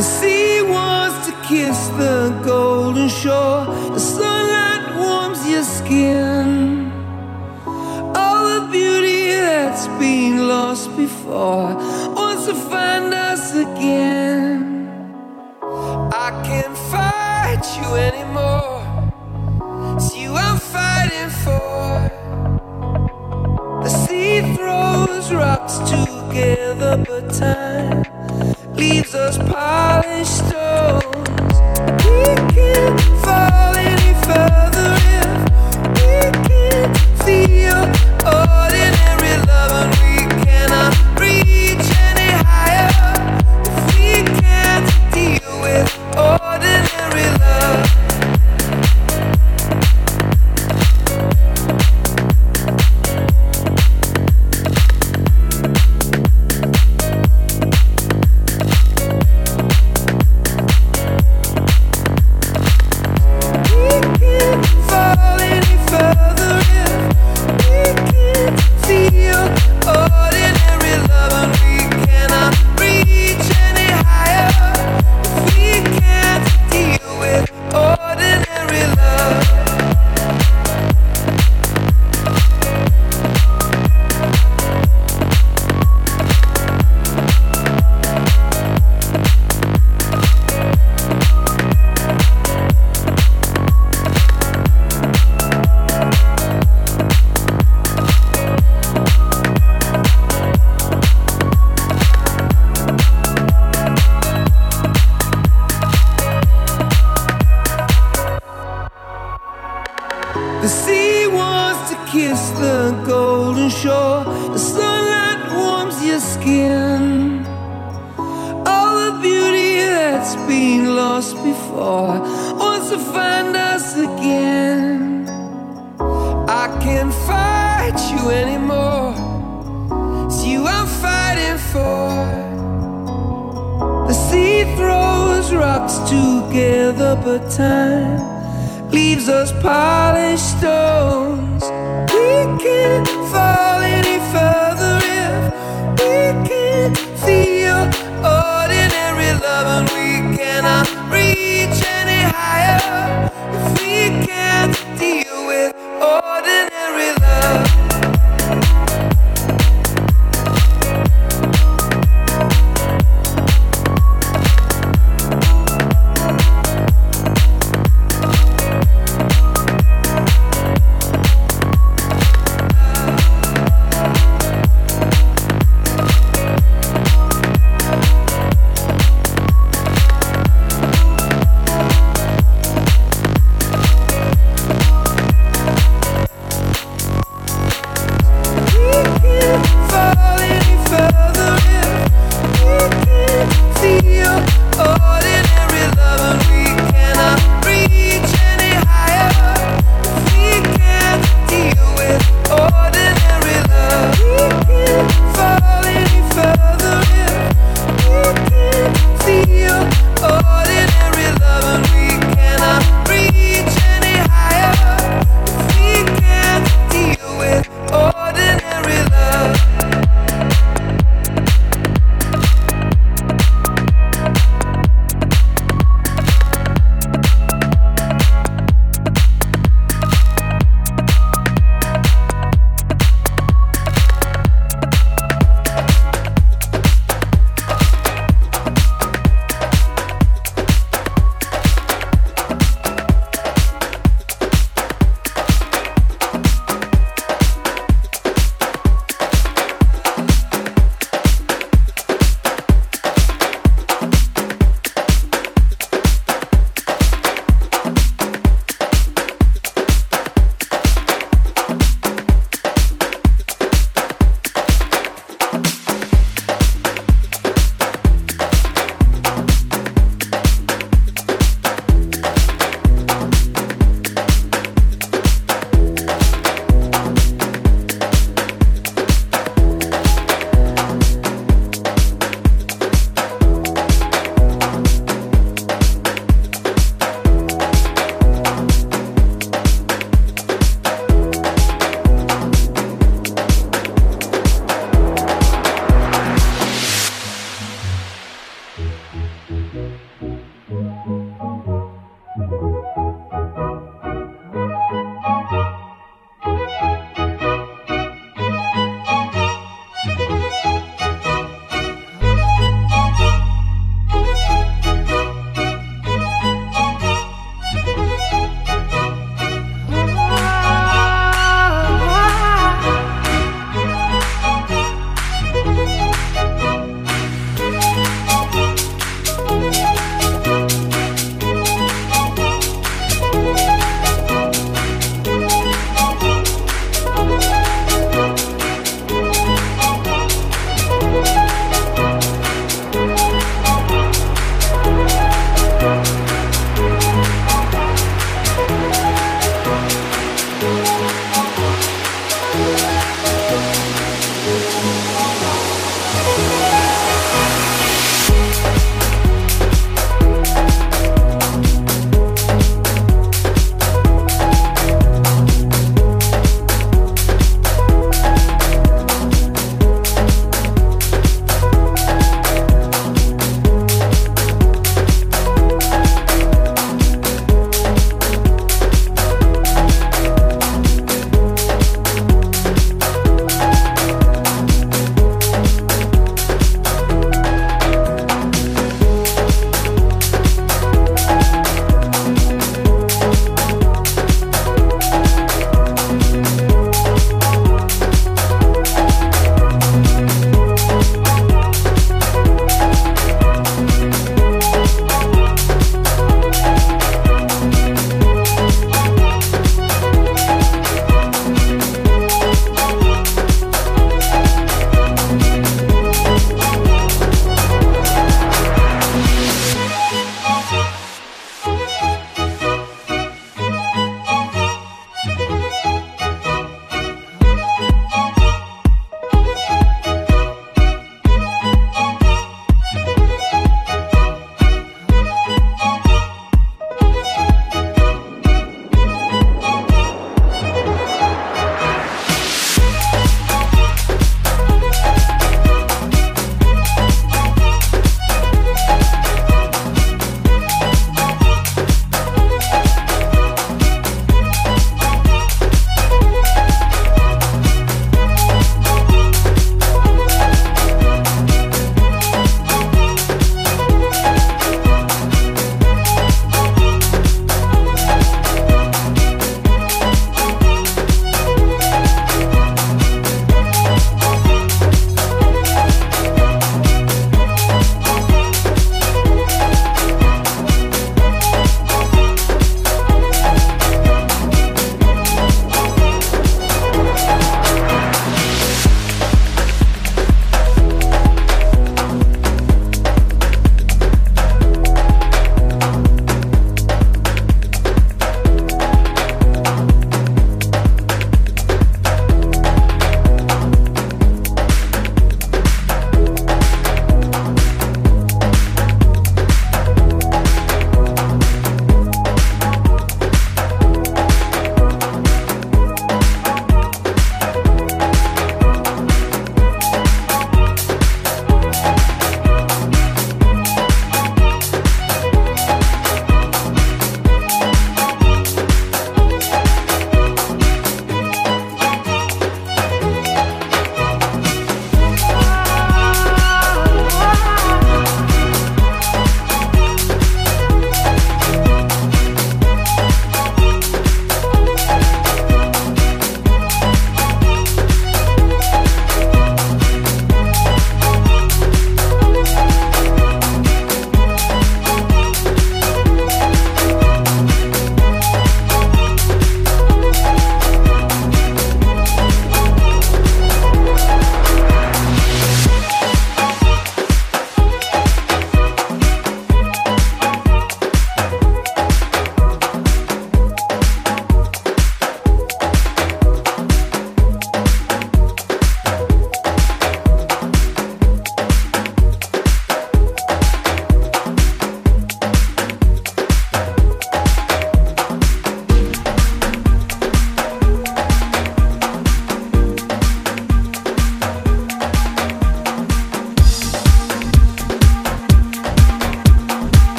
The sea wants to kiss the golden shore. The sunlight warms your skin. All the beauty that's been lost before wants to find us again. I can't fight you anymore. It's you I'm fighting for. The sea throws rocks together, but time.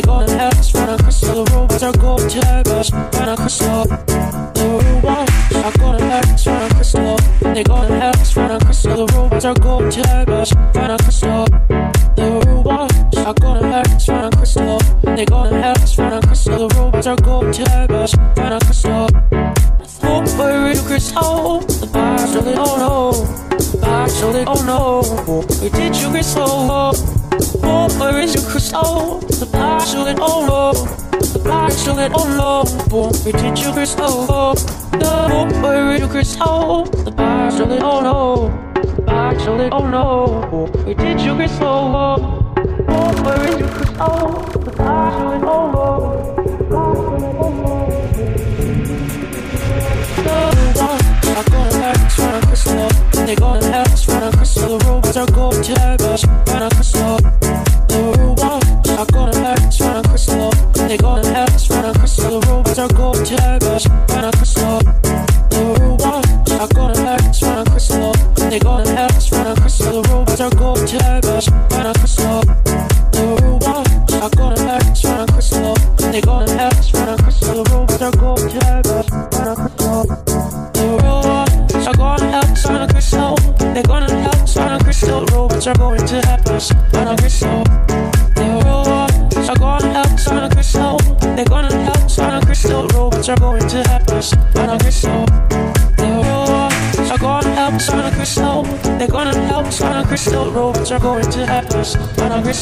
they golden heads run across the road with our gold tigers run across the the rewind. Our golden heads run across the road, to golden heads run across the robots are gold tigers. pretty sugar stove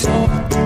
So.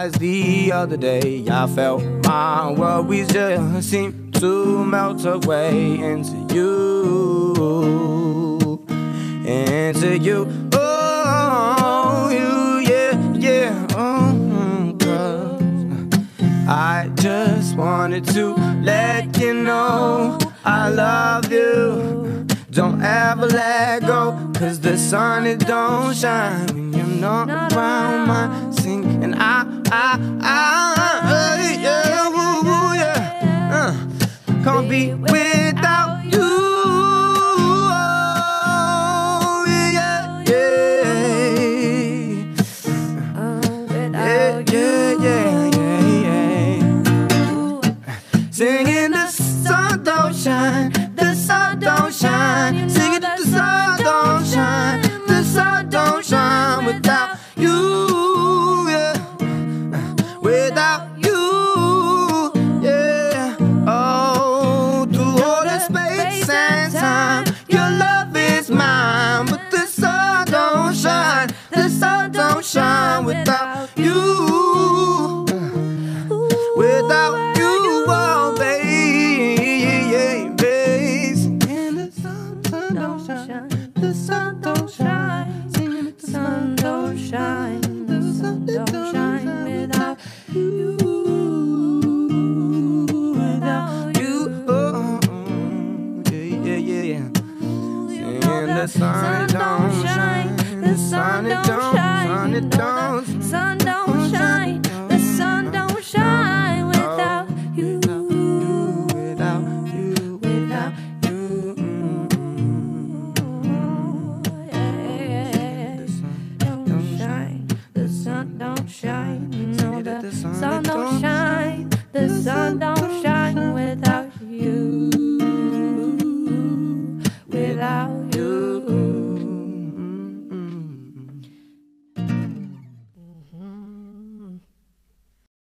eyes the other day. I felt my worries just seem to melt away into you, into you. Oh, you, yeah, yeah. Oh, cause I just wanted to let you know I love you. Don't ever let go, cause the sun it don't shine when you're not around my I, I, I yeah, woo, woo, yeah. Uh, can't be with